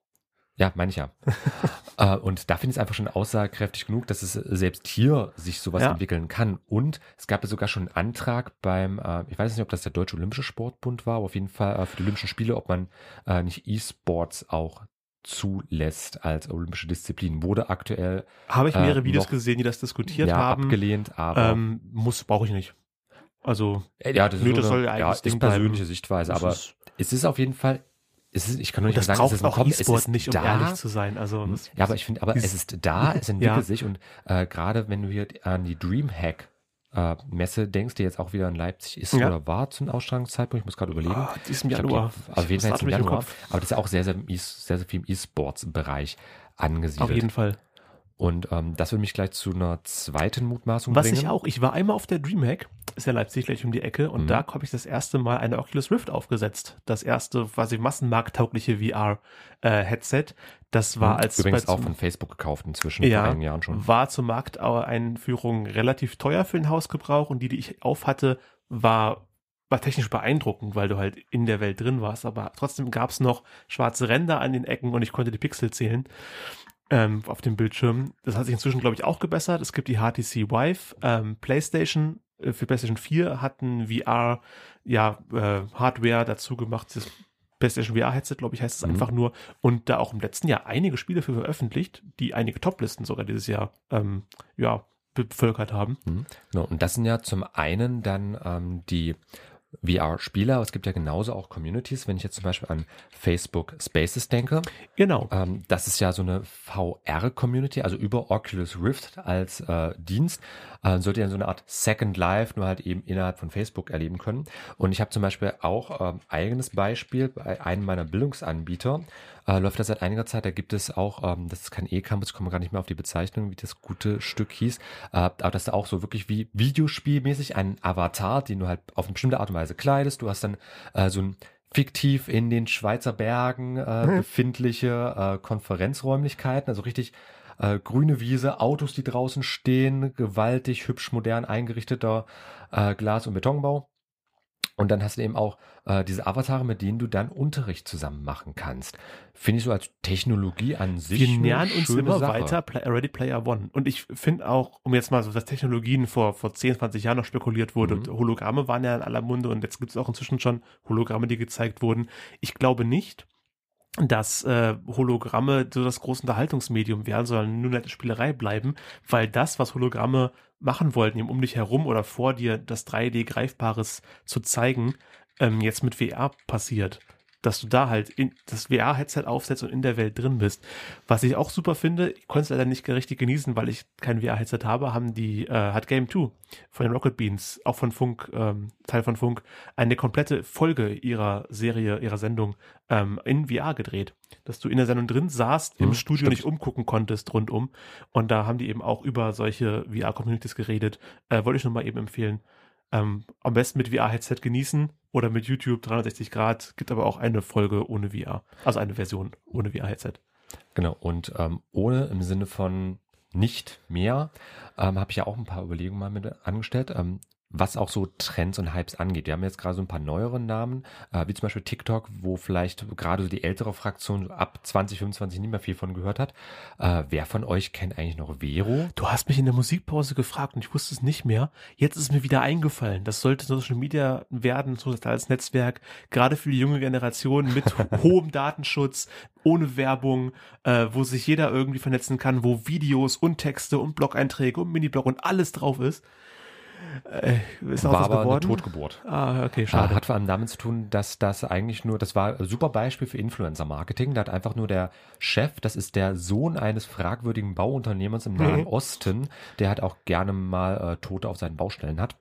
Ja, meine ich ja. [LAUGHS] äh, und da finde ich es einfach schon aussagekräftig genug, dass es selbst hier sich sowas Ja. entwickeln kann. Und es gab ja sogar schon einen Antrag beim, äh, ich weiß nicht, ob das der Deutsche Olympische Sportbund war, aber auf jeden Fall äh, für die Olympischen Spiele, ob man äh, nicht E-Sports auch zulässt als olympische Disziplin. Wurde aktuell Habe ich Äh, mehrere Videos noch- gesehen, die das diskutiert ja, haben. abgelehnt, aber Ähm, muss, brauche ich nicht. Also, Äh, Ja, das Nö, ist, das so eine, ja ja, ist bleiben. persönliche Sichtweise, das aber ist, es ist auf jeden Fall, es ist, ich kann nur nicht das sagen, es ist ein auch es E-Sport ist nicht, um da. ehrlich zu sein. Also, das, ja, aber ich finde, aber es ist da, es entwickelt Ja. sich und äh, gerade wenn du hier an die Dreamhack äh, Messe denkst, die jetzt auch wieder in Leipzig ist Ja. oder war zum Ausstrahlungszeitpunkt, ich muss gerade überlegen. Ah, die ist im glaub, Januar. Die, auf jeden Fall im Januar. Aber das ist auch sehr, sehr, E- sehr, sehr viel im E-Sports-Bereich angesiedelt. Auf jeden Fall. Und ähm, das würde mich gleich zu einer zweiten Mutmaßung Was bringen. ich auch, ich war einmal auf der Dreamhack, ist ja Leipzig gleich um die Ecke, und Mhm. da habe ich das erste Mal eine Oculus Rift aufgesetzt. Das erste quasi massenmarkttaugliche VR-Headset. das war als Übrigens auch von Facebook gekauft inzwischen, ja, vor einigen Jahren schon. war zur Markteinführung relativ teuer für den Hausgebrauch und die, die ich auf hatte, war, war technisch beeindruckend, weil du halt in der Welt drin warst, aber trotzdem gab es noch schwarze Ränder an den Ecken und ich konnte die Pixel zählen ähm, auf dem Bildschirm. Das hat sich inzwischen, glaube ich, auch gebessert. Es gibt die HTC Vive, ähm, PlayStation, äh, für PlayStation 4 hatten VR, ja, äh, Hardware dazu gemacht, das PlayStation VR-Headset, glaube ich, heißt es Mhm. einfach nur. Und da auch im letzten Jahr einige Spiele für veröffentlicht, die einige Toplisten sogar dieses Jahr ähm, ja, bevölkert haben. Mhm. Genau, und das sind ja zum einen dann ähm, die VR-Spieler, aber es gibt ja genauso auch Communities, wenn ich jetzt zum Beispiel an Facebook Spaces denke. Genau. Ähm, das ist ja so eine VR-Community, also über Oculus Rift als äh, Dienst, äh, sollte ja so eine Art Second Life nur halt eben innerhalb von Facebook erleben können. Und ich habe zum Beispiel auch ähm, eigenes Beispiel bei einem meiner Bildungsanbieter, äh, läuft das seit einiger Zeit, da gibt es auch, ähm, das ist kein E-Campus, ich komme gar nicht mehr auf die Bezeichnung, wie das gute Stück hieß, äh, aber das ist auch so wirklich wie Videospielmäßig ein Avatar, den du halt auf eine bestimmte Art und Weise kleidest. Du hast dann äh, so ein fiktiv in den Schweizer Bergen äh, Mhm. befindliche äh, Konferenzräumlichkeiten, also richtig äh, grüne Wiese, Autos, die draußen stehen, gewaltig, hübsch, modern eingerichteter äh, Glas- und Betonbau. Und dann hast du eben auch äh, diese Avatare, mit denen du dann Unterricht zusammen machen kannst. Finde ich so als Technologie an sich. Wir nähern uns immer Sache. weiter Play, Ready Player One. Und ich finde auch, um jetzt mal so, dass Technologien vor, vor 10, 20 Jahren noch spekuliert wurde, Mhm. Hologramme waren ja in aller Munde und jetzt gibt es auch inzwischen schon Hologramme, die gezeigt wurden. Ich glaube nicht, dass äh, Hologramme so das große Unterhaltungsmedium werden, sondern nur nette Spielerei bleiben, weil das, was Hologramme machen wollten, eben um dich herum oder vor dir das 3D-Greifbares zu zeigen, ähm, jetzt mit VR passiert. Dass du da halt in das VR-Headset aufsetzt und in der Welt drin bist. Was ich auch super finde, ich konnte es leider nicht richtig genießen, weil ich kein VR-Headset habe, haben die, äh, hat Game 2 von den Rocket Beans, auch von Funk, ähm, Teil von Funk, eine komplette Folge ihrer Serie, ihrer Sendung ähm, in VR gedreht. Dass du in der Sendung drin saßt, im Hm, Studio stimmt. nicht umgucken konntest rundum. Und da haben die eben auch über solche VR-Communities geredet. Äh, wollte ich nur mal eben empfehlen. Ähm, am besten mit VR-Headset genießen oder mit YouTube 360 Grad. Gibt aber auch eine Folge ohne VR. Also eine Version ohne VR-Headset. Genau, und ähm, ohne im Sinne von nicht mehr, ähm, habe ich ja auch ein paar Überlegungen mal mit angestellt, ähm, was auch so Trends und Hypes angeht. Wir haben jetzt gerade so ein paar neuere Namen, äh, wie zum Beispiel TikTok, wo vielleicht gerade so die ältere Fraktion ab 2025 nicht mehr viel von gehört hat. Äh, wer von euch kennt eigentlich noch Vero? Du hast mich in der Musikpause gefragt und ich wusste es nicht mehr. Jetzt ist es mir wieder eingefallen. Das sollte Social Media werden, so als Netzwerk, gerade für die junge Generation mit [LAUGHS] hohem Datenschutz, ohne Werbung, äh, wo sich jeder irgendwie vernetzen kann, wo Videos und Texte und Blog-Einträge und Miniblog und alles drauf ist. Äh, ist War aber eine geworden? Totgeburt. Ah, okay, Äh, schade. Hat vor allem damit zu tun, dass das eigentlich nur, das war ein super Beispiel für Influencer-Marketing. Da hat einfach nur der Chef, das ist der Sohn eines fragwürdigen Bauunternehmers im Nahen Mhm. Osten, der hat auch gerne mal äh, Tote auf seinen Baustellen hat.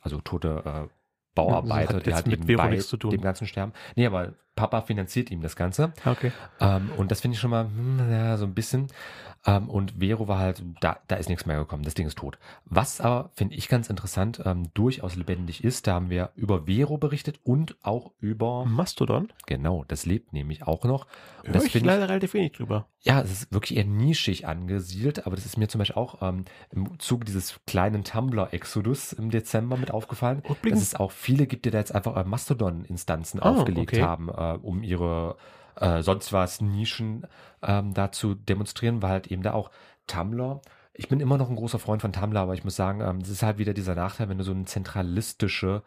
Also tote äh, Bauarbeiter, Hat die halt mit Vero nichts zu tun. dem ganzen sterben. Nee, aber Papa finanziert ihm das Ganze. okay. Ähm, und das finde ich schon mal, hm, ja, so ein bisschen. Ähm, und Vero war halt, da, da ist nichts mehr gekommen, das Ding ist tot. Was aber, finde ich ganz interessant, ähm, durchaus lebendig ist, da haben wir über Vero berichtet und auch über, Mastodon? genau, das lebt nämlich auch noch. Und Hör das ich finde ich, leider relativ wenig drüber. ja, es ist wirklich eher nischig angesiedelt, aber das ist mir zum Beispiel auch ähm, im Zuge dieses kleinen Tumblr-Exodus im Dezember mit aufgefallen, dass es auch viele gibt, die da jetzt einfach äh, Mastodon-Instanzen Ah, aufgelegt okay. haben, äh, um ihre äh, sonst was Nischen ähm, da zu demonstrieren, weil halt eben da auch Tumblr. Ich bin immer noch ein großer Freund von Tumblr, aber ich muss sagen, ähm, das ist halt wieder dieser Nachteil, wenn du so eine zentralistische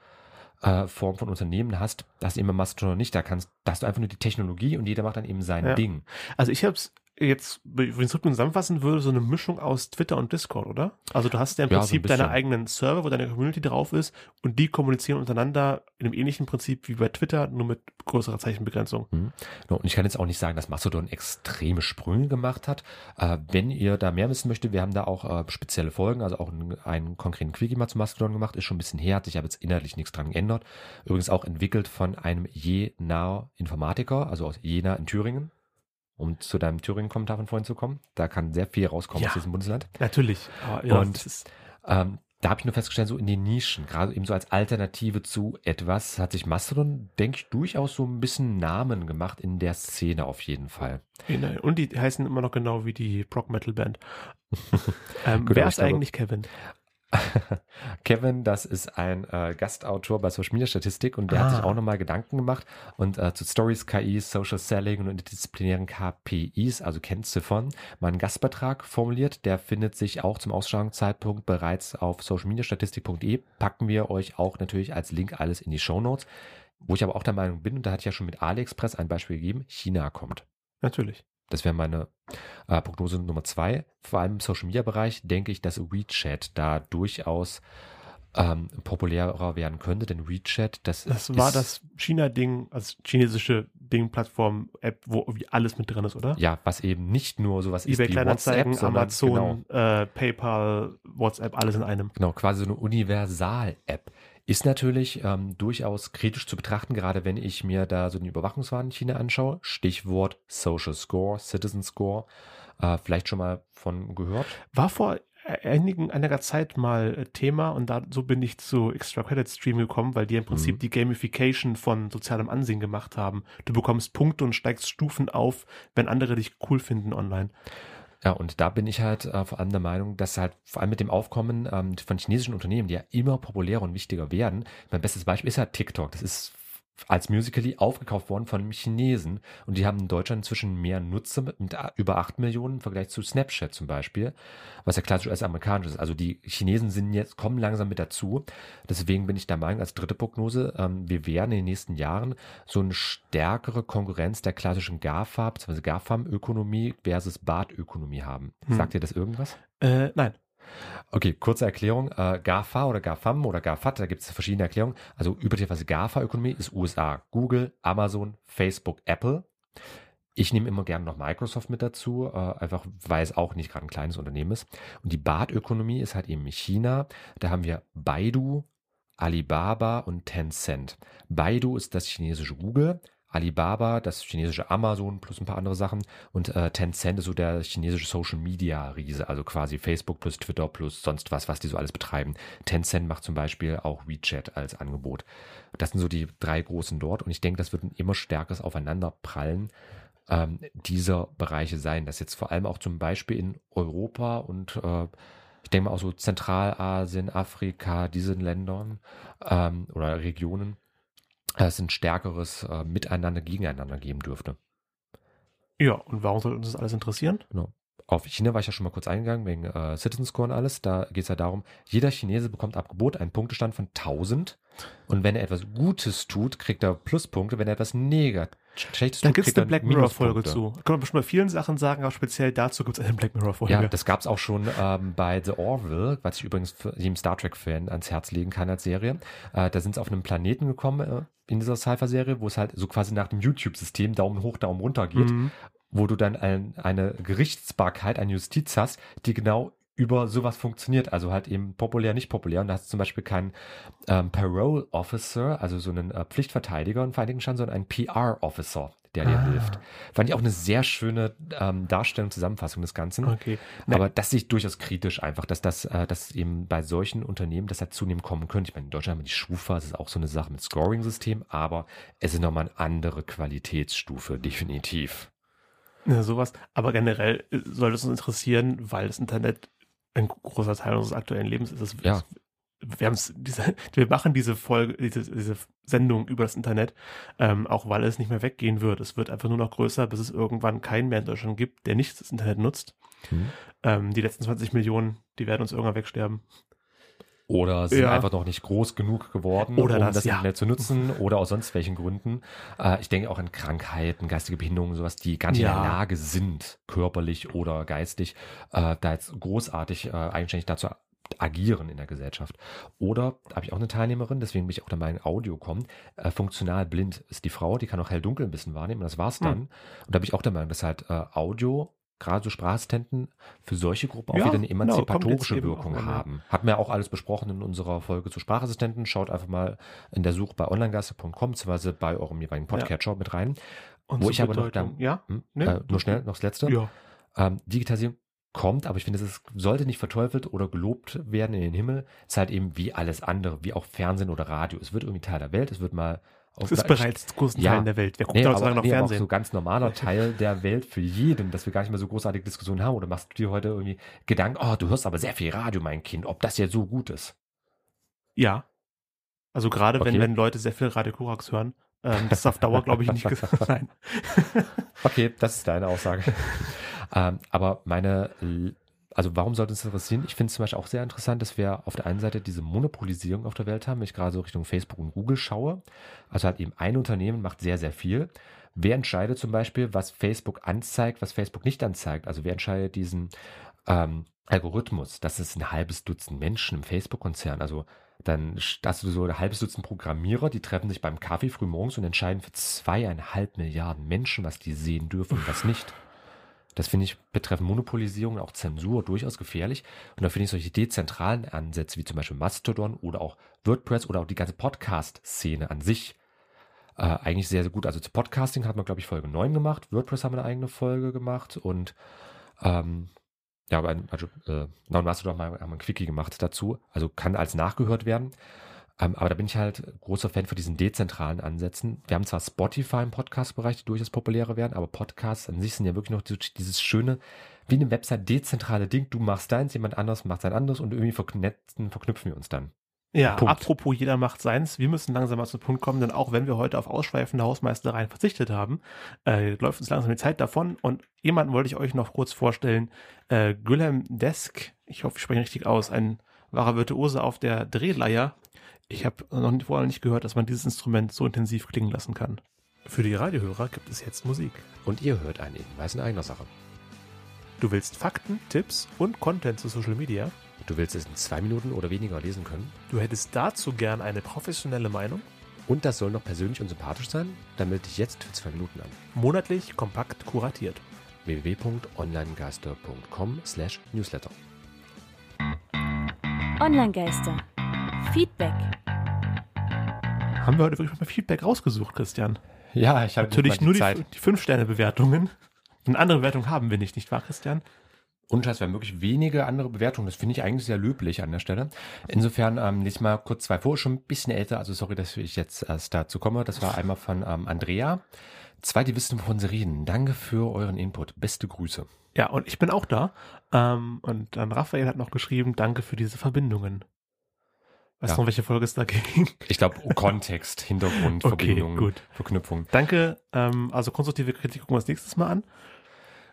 äh, Form von Unternehmen hast, das eben Mastodon nicht, da kannst, da hast du einfach nur die Technologie und jeder macht dann eben sein Ja. Ding. Also ich habe es jetzt, wenn ich es zusammenfassen würde, so eine Mischung aus Twitter und Discord, oder? Also du hast ja im Ja, so Prinzip deine bisschen. eigenen Server, wo deine Community drauf ist und die kommunizieren untereinander in einem ähnlichen Prinzip wie bei Twitter, nur mit größerer Zeichenbegrenzung. Mhm. Ja, Und ich kann jetzt auch nicht sagen, dass Mastodon extreme Sprünge gemacht hat. Äh, wenn ihr da mehr wissen möchtet, wir haben da auch äh, spezielle Folgen, also auch einen, einen konkreten Quickie mal zu Mastodon gemacht, ist schon ein bisschen her, hat sich aber jetzt inhaltlich nichts dran geändert. Übrigens auch entwickelt von einem Jenaer Informatiker, also aus Jena in Thüringen. Um zu deinem Thüringen-Kommentar von vorhin zu kommen. Da kann sehr viel rauskommen Ja. aus diesem Bundesland. Natürlich. Aber ja, Und- Ähm, da habe ich nur festgestellt, so in den Nischen, gerade eben so als Alternative zu etwas, hat sich Mastodon, denke ich, durchaus so ein bisschen Namen gemacht in der Szene auf jeden Fall. und die heißen immer noch genau wie die Prog Metal Band. [LAUGHS] ähm, Gut, wer ist glaube- eigentlich Kevin? [LAUGHS] Kevin, das ist ein äh, Gastautor bei Social Media Statistik und der hat Ah. sich auch nochmal Gedanken gemacht und äh, zu Stories, KIs, Social Selling und interdisziplinären KPIs, also Kennziffern, mal einen Gastbeitrag formuliert. Der findet sich auch zum Ausstrahlungszeitpunkt bereits auf socialmediastatistik.de. Packen wir euch auch natürlich als Link alles in die Show Notes. Wo ich aber auch der Meinung bin, und da hatte ich ja schon mit AliExpress ein Beispiel gegeben, China kommt. Natürlich. Das wäre meine äh, Prognose Nummer zwei. Vor allem im Social Media Bereich denke ich, dass WeChat da durchaus ähm, populärer werden könnte, denn WeChat, das, Das war ist, das China-Ding, also chinesische Ding-Plattform-App, wo irgendwie alles mit drin ist, oder? Ja, was eben nicht nur sowas ist eBay wie Kleinanzeigen, WhatsApp, sondern Amazon, genau, äh, PayPal, WhatsApp, alles in einem. genau, quasi so eine Universal-App. Ist natürlich ähm, durchaus kritisch zu betrachten, gerade wenn ich mir da so den Überwachungswahn in China anschaue. Stichwort Social Score, Citizen Score. Äh, vielleicht schon mal von gehört. War vor einigen, einiger Zeit mal äh, Thema und da, so bin ich zu Extra Credit Stream gekommen, weil die im Prinzip Mhm. die Gamification von sozialem Ansehen gemacht haben. Du bekommst Punkte und steigst Stufen auf, wenn andere dich cool finden online. Ja, und da bin ich halt äh, vor allem der Meinung, dass halt vor allem mit dem Aufkommen ähm, von chinesischen Unternehmen, die ja immer populärer und wichtiger werden, mein bestes Beispiel ist halt TikTok. Das ist als Musical.ly aufgekauft worden von Chinesen und die haben in Deutschland inzwischen mehr Nutzer mit, mit über 8 Millionen im Vergleich zu Snapchat zum Beispiel, was ja klassisch als amerikanisch ist. Also die Chinesen sind jetzt, kommen langsam mit dazu. Deswegen bin ich der Meinung, als dritte Prognose, ähm, wir werden in den nächsten Jahren so eine stärkere Konkurrenz der klassischen GAFA, bzw. GAFAM-Ökonomie versus BART-Ökonomie haben. Hm. Sagt ihr das irgendwas? Äh, nein. Okay, kurze Erklärung. Äh, GAFA oder GAFAM oder GAFAT, da gibt es verschiedene Erklärungen. Also üblicherweise GAFA-Ökonomie ist USA. Google, Amazon, Facebook, Apple. Ich nehme immer gerne noch Microsoft mit dazu, äh, einfach weil es auch nicht gerade ein kleines Unternehmen ist. Und die Bad-Ökonomie ist halt eben China. Da haben wir Baidu, Alibaba und Tencent. Baidu ist das chinesische Google. Alibaba, das chinesische Amazon plus ein paar andere Sachen und äh, Tencent ist so der chinesische Social Media Riese, also quasi Facebook plus Twitter plus sonst was, was die so alles betreiben. Tencent macht zum Beispiel auch WeChat als Angebot. Das sind so die drei großen dort und ich denke, das wird ein immer stärkeres Aufeinanderprallen ähm, dieser Bereiche sein, das jetzt vor allem auch zum Beispiel in Europa und äh, ich denke mal auch so Zentralasien, Afrika, diesen Ländern ähm, oder Regionen es ein stärkeres äh, Miteinander gegeneinander geben dürfte. Ja, und warum soll uns das alles interessieren? Genau. Auf China war ich ja schon mal kurz eingegangen, wegen äh, Citizen Score und alles. Da geht es ja darum, jeder Chinese bekommt ab Geburt einen Punktestand von 1000. Und wenn er etwas Gutes tut, kriegt er Pluspunkte. Wenn er etwas Negatives Schlechtes da gibt es eine Black Mirror-Folge zu. Kann man bestimmt bei vielen Sachen sagen, aber speziell dazu gibt es eine Black Mirror-Folge. Ja, das gab es auch schon ähm, bei The Orville, was ich übrigens jedem Star Trek-Fan ans Herz legen kann als Serie. Äh, da sind sie auf einem Planeten gekommen äh, in dieser Sci-Fi-Serie, wo es halt so quasi nach dem YouTube-System Daumen hoch, Daumen runter geht. Mhm wo du dann ein, eine Gerichtsbarkeit, eine Justiz hast, die genau über sowas funktioniert. Also halt eben populär, nicht populär. Und da hast du zum Beispiel keinen ähm, Parole Officer, also so einen äh, Pflichtverteidiger in Vereinigten Staaten, sondern einen PR Officer, der dir ah. hilft. Fand ich auch eine sehr schöne ähm, Darstellung, Zusammenfassung des Ganzen. Okay. Aber das sehe ich durchaus kritisch einfach, dass das, äh, dass eben bei solchen Unternehmen das halt zunehmend kommen könnte. Ich meine, in Deutschland haben wir die Schufa, das ist auch so eine Sache mit Scoring-System, aber es ist nochmal eine andere Qualitätsstufe, definitiv. Ja, sowas. Aber generell äh, sollte es uns interessieren, weil das Internet ein großer Teil unseres aktuellen Lebens ist. Es, ja. Wir, haben's, diese, wir machen diese Folge, diese, diese Sendung über das Internet, ähm, auch weil es nicht mehr weggehen wird. Es wird einfach nur noch größer, bis es irgendwann keinen mehr in Deutschland gibt, der nicht das Internet nutzt. Mhm. Ähm, die letzten 20 Millionen, die werden uns irgendwann wegsterben. Oder sind ja. einfach noch nicht groß genug geworden, oder um das, das ja. Internet zu nutzen oder aus sonst welchen Gründen. Äh, ich denke auch an Krankheiten, geistige Behinderungen, sowas, die gar nicht ja. in der Lage sind, körperlich oder geistig, äh, da jetzt großartig äh, eigenständig dazu agieren in der Gesellschaft. Oder habe ich auch eine Teilnehmerin, deswegen bin ich auch da mal in Audio kommen, äh, funktional blind ist die Frau, die kann auch hell-dunkel ein bisschen wahrnehmen und das war's hm. dann. Hm. Und da bin ich auch der Meinung, dass halt äh, Audio gerade so Sprachassistenten für solche Gruppen auch ja, wieder eine genau, emanzipatorische genau, Wirkung haben. Hatten wir auch alles besprochen in unserer Folge zu Sprachassistenten. Schaut einfach mal in der Suche bei onlinegasse.com beziehungsweise bei eurem jeweiligen Podcatcher ja. mit rein. Und wo ich aber noch dann, ja? Hm, nee? äh, nur schnell noch das letzte. Ja. Ähm, Digitalisierung kommt, aber ich finde, es sollte nicht verteufelt oder gelobt werden in den Himmel. Es ist halt eben wie alles andere, wie auch Fernsehen oder Radio. Es wird irgendwie Teil der Welt, es wird mal es ist bereits großen ja, Teilen der Welt. Wer guckt nee, aber, noch nee, Fernsehen? Aber auch so ganz normaler Teil der Welt für jeden, dass wir gar nicht mehr so großartige Diskussionen haben. Oder machst du dir heute irgendwie Gedanken, oh, du hörst aber sehr viel Radio, mein Kind, ob das jetzt so gut ist? Ja. Also gerade okay. wenn, wenn Leute sehr viel Radio Korax hören, ähm, das ist auf Dauer, glaube ich, nicht [LAUGHS] sein. [LAUGHS] okay, das ist deine Aussage. ähm, aber meine also warum sollte uns das interessieren? Ich finde es zum Beispiel auch sehr interessant, dass wir auf der einen Seite diese Monopolisierung auf der Welt haben, wenn ich gerade so Richtung Facebook und Google schaue. Also halt eben ein Unternehmen macht sehr, sehr viel. Wer entscheidet zum Beispiel, was Facebook anzeigt, was Facebook nicht anzeigt? Also wer entscheidet diesen ähm, Algorithmus? Das ist ein halbes Dutzend Menschen im Facebook-Konzern. Also dann hast du so ein halbes Dutzend Programmierer, die treffen sich beim Kaffee früh morgens und entscheiden für zweieinhalb Milliarden Menschen, was die sehen dürfen und was nicht. Das finde ich betreffend Monopolisierung und auch Zensur durchaus gefährlich. Und da finde ich solche dezentralen Ansätze wie zum Beispiel Mastodon oder auch WordPress oder auch die ganze Podcast-Szene an sich äh, eigentlich sehr, sehr gut. Also zu Podcasting hat man, glaube ich, Folge 9 gemacht. WordPress haben wir eine eigene Folge gemacht und ähm, ja, also, äh, Mastodon haben wir ein Quickie gemacht dazu. Also kann als nachgehört werden. Ähm, aber da bin ich halt großer Fan für diesen dezentralen Ansätzen. Wir haben zwar Spotify im Podcast-Bereich, die durchaus populärer werden, aber Podcasts an sich sind ja wirklich noch dieses schöne, wie eine Website dezentrale Ding. Du machst deins, jemand anderes macht sein anderes und irgendwie verknetzen, verknüpfen wir uns dann. Ja, Punkt. apropos jeder macht seins, wir müssen langsam mal zum Punkt kommen, denn auch wenn wir heute auf ausschweifende Hausmeistereien verzichtet haben, äh, läuft uns langsam die Zeit davon und jemanden wollte ich euch noch kurz vorstellen, äh, Gülhem Desk, ich hoffe, ich spreche richtig aus, ein wahrer Virtuose auf der Drehleier, ich habe noch vorher nicht gehört, dass man dieses Instrument so intensiv klingen lassen kann. Für die Radiohörer gibt es jetzt Musik. Und ihr hört einen Hinweis in eigener Sache. Du willst Fakten, Tipps und Content zu Social Media? Du willst es in zwei Minuten oder weniger lesen können? Du hättest dazu gern eine professionelle Meinung? Und das soll noch persönlich und sympathisch sein? Dann melde dich jetzt für zwei Minuten an. Monatlich kompakt kuratiert. www.onlinegeister.com slash newsletter. Online-Geister. Feedback. Haben wir heute wirklich mal Feedback rausgesucht, Christian? Ja, ich habe Natürlich nicht mal nur die Zeit. die 5-Sterne-Bewertungen. Eine andere Bewertung haben wir nicht, nicht wahr, Christian? Und es wären wirklich wenige andere Bewertungen. Das finde ich eigentlich sehr löblich an der Stelle. Insofern ähm, lese ich mal kurz zwei vor, schon ein bisschen älter. Also sorry, dass ich jetzt erst dazu komme. Das war einmal von ähm, Andrea. Zwei, die wissen, wovon sie reden. Danke für euren Input. Beste Grüße. Ja, und ich bin auch da. Ähm, und dann Raphael hat noch geschrieben, danke für diese Verbindungen. Weißt Ja. du noch, welche Folge es da [LAUGHS] ging? Ich glaube, Kontext, Hintergrund, [LAUGHS] Okay, Verbindung, gut. Verknüpfung. Danke. Ähm, also konstruktive Kritik gucken wir uns nächstes Mal an.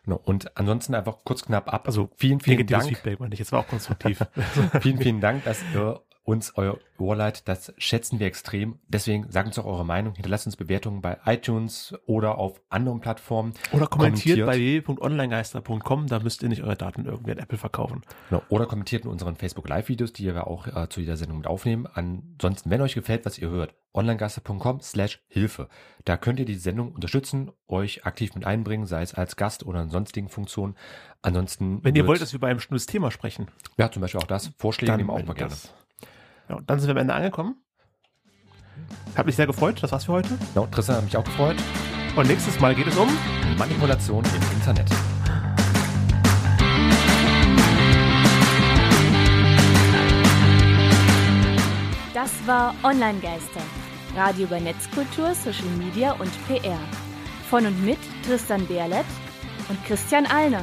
Genau. Und ansonsten einfach kurz knapp ab. Also vielen, vielen Dank. Feedback, meine ich. Jetzt war auch konstruktiv. [LAUGHS] Vielen, vielen Dank, dass ihr uns euer Ohr leiht. Das schätzen wir extrem. Deswegen sagt uns doch eure Meinung. Hinterlasst uns Bewertungen bei iTunes oder auf anderen Plattformen. Oder kommentiert, Kommentiert. bei www.onlinegeister.com, da müsst ihr nicht eure Daten irgendwie an Apple verkaufen. Genau. Oder kommentiert in unseren Facebook Live-Videos, die wir auch äh, zu jeder Sendung mit aufnehmen. Ansonsten, wenn euch gefällt, was ihr hört, onlinegeister.com slash Hilfe. Da könnt ihr die Sendung unterstützen, euch aktiv mit einbringen, sei es als Gast oder in sonstigen Funktionen. Ansonsten, Wenn ihr wollt, dass wir über ein bestimmtes Thema sprechen, ja, zum Beispiel auch das, Vorschläge nehmen wir auch mal gerne. Ja, und dann sind wir am Ende angekommen. Hat mich sehr gefreut. Das war's für heute. Genau, Tristan hat mich auch gefreut. Und nächstes Mal geht es um Manipulation im Internet. Das war Online-Geister. Radio über Netzkultur, Social Media und PR. Von und mit Tristan Berlet und Christian Allner.